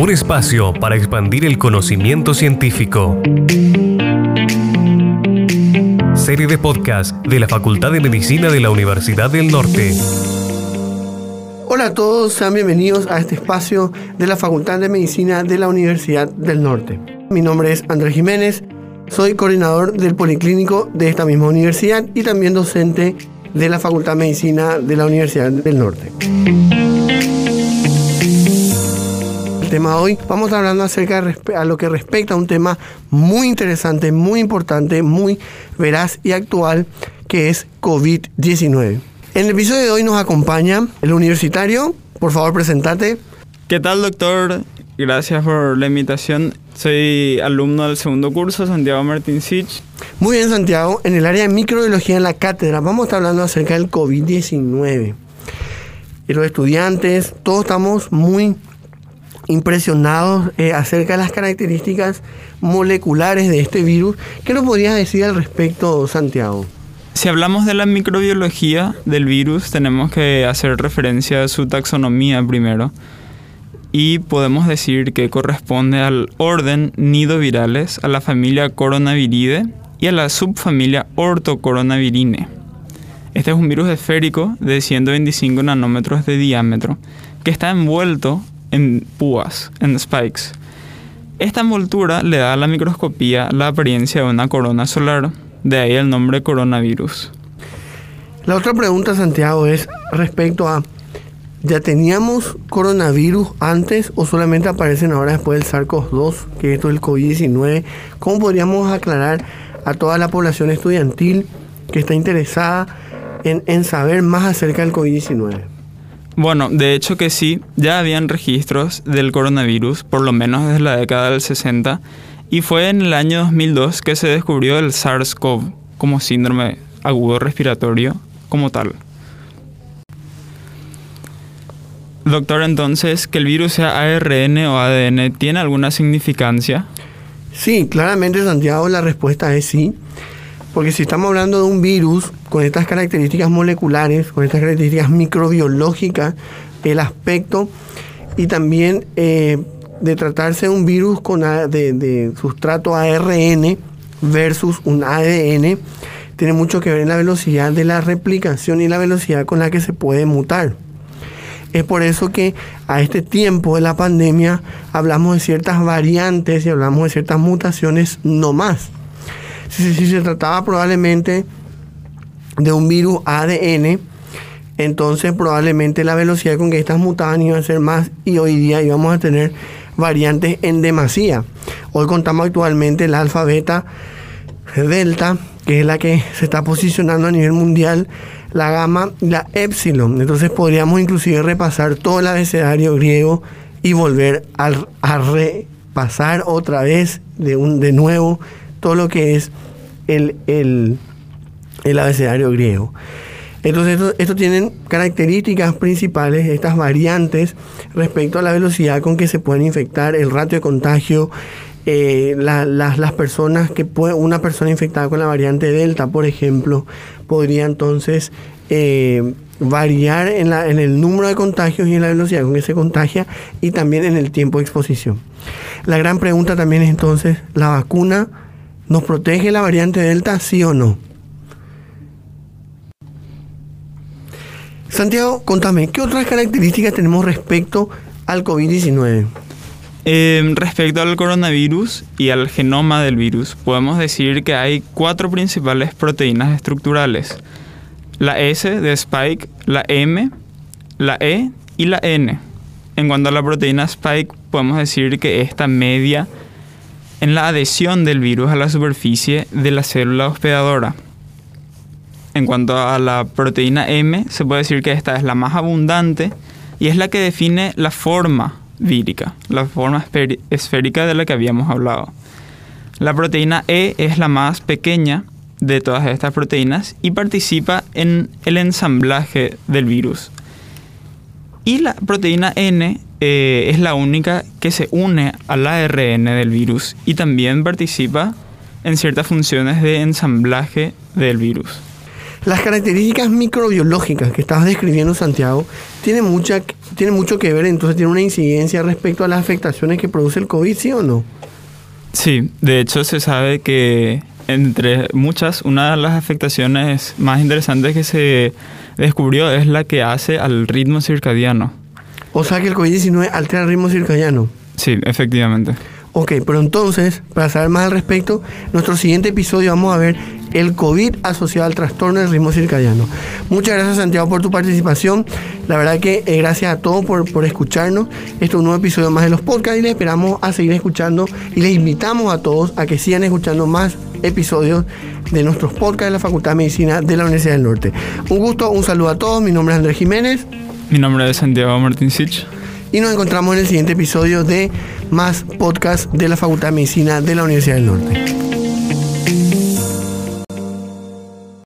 Un espacio para expandir el conocimiento científico. Serie de podcast de la Facultad de Medicina de la Universidad del Norte. Hola a todos, sean bienvenidos a este espacio de la Facultad de Medicina de la Universidad del Norte. Mi nombre es Andrés Jiménez, soy coordinador del Policlínico de esta misma universidad y también docente de la Facultad de Medicina de la Universidad del Norte. Tema de hoy vamos a estar hablando acerca de a lo que respecta a un tema muy interesante, muy importante, muy veraz y actual, que es COVID-19. En el episodio de hoy nos acompaña el universitario. Por favor, presentate. ¿Qué tal, doctor? Gracias por la invitación. Soy alumno del segundo curso, Santiago Martín Sich. Muy bien, Santiago. En el área de microbiología en la cátedra vamos a estar hablando acerca del COVID-19. Y los estudiantes, todos estamos muy impresionados eh, acerca de las características moleculares de este virus. ¿Qué nos podrías decir al respecto, Santiago? Si hablamos de la microbiología del virus, tenemos que hacer referencia a su taxonomía primero. Y podemos decir que corresponde al orden nidovirales, a la familia Coronaviridae y a la subfamilia Orthocoronavirinae. Este es un virus esférico de 125 nanómetros de diámetro que está envuelto en púas, en spikes. Esta envoltura le da a la microscopía la apariencia de una corona solar, de ahí el nombre coronavirus. La otra pregunta, Santiago, es respecto a, ¿ya teníamos coronavirus antes o solamente aparecen ahora después del SARS-CoV-2, que esto es el COVID-19? ¿Cómo podríamos aclarar a toda la población estudiantil que está interesada en, en saber más acerca del COVID-19? Bueno, de hecho que sí, ya habían registros del coronavirus, por lo menos desde la década del 60, y fue en el año 2002 que se descubrió el SARS-CoV como síndrome agudo respiratorio como tal. Doctor, entonces, que el virus sea ARN o ADN, ¿tiene alguna significancia? Sí, claramente Santiago, la respuesta es sí. Porque si estamos hablando de un virus con estas características moleculares, con estas características microbiológicas, el aspecto y también eh, de tratarse de un virus con de, de, sustrato ARN versus un ADN, tiene mucho que ver en la velocidad de la replicación y la velocidad con la que se puede mutar. Es por eso que a este tiempo de la pandemia hablamos de ciertas variantes y hablamos de ciertas mutaciones no más si, se trataba probablemente de un virus ADN, entonces probablemente la velocidad con que estas mutaban iba a ser más y hoy día íbamos a tener variantes en demasía. Hoy contamos actualmente la alfa, beta, delta, que es la que se está posicionando a nivel mundial, la gamma y la epsilon. Entonces podríamos inclusive repasar todo el abecedario griego y volver a, a repasar otra vez de, un, de nuevo todo lo que es el, el, abecedario griego. Entonces, esto, tienen características principales, estas variantes, respecto a la velocidad con que se pueden infectar, el ratio de contagio, eh, las personas que puede, una persona infectada con la variante Delta, por ejemplo, podría entonces eh, variar en, la, en el número de contagios y en la velocidad con que se contagia y también en el tiempo de exposición. La gran pregunta también es entonces, ¿la vacuna ¿Nos protege la variante Delta, sí o no? Santiago, contame, ¿qué otras características tenemos respecto al COVID-19? Eh, respecto al coronavirus y al genoma del virus, podemos decir que hay cuatro principales proteínas estructurales. La S de Spike, la M, la E y la N. En cuanto a la proteína Spike, podemos decir que esta media en la adhesión del virus a la superficie de la célula hospedadora. En cuanto a la proteína M, se puede decir que esta es la más abundante y es la que define la forma vírica, la forma esférica de la que habíamos hablado. La proteína E es la más pequeña de todas estas proteínas y participa en el ensamblaje del virus. Y la proteína N eh, es la única que se une al ARN del virus y también participa en ciertas funciones de ensamblaje del virus. Las características microbiológicas que estabas describiendo, Santiago, tienen, mucha, tienen mucho que ver, entonces tiene una incidencia respecto a las afectaciones que produce el COVID, ¿sí o no? Sí, de hecho se sabe que entre muchas, una de las afectaciones más interesantes que se descubrió es la que hace al ritmo circadiano. O sea que el COVID-19 altera el ritmo circadiano. Sí, efectivamente. Ok, pero entonces, para saber más al respecto, nuestro siguiente episodio vamos a ver el COVID asociado al trastorno del ritmo circadiano. Muchas gracias Santiago por tu participación. La verdad que eh, gracias a todos por, por escucharnos. Esto es un nuevo episodio más de los podcasts y les esperamos a seguir escuchando y les invitamos a todos a que sigan escuchando más episodios de nuestros podcasts de la Facultad de Medicina de la Universidad del Norte. Un gusto, un saludo a todos. Mi nombre es Andrés Jiménez. Mi nombre es Santiago Martín Sich. Y nos encontramos en el siguiente episodio de más podcast de la Facultad de Medicina de la Universidad del Norte.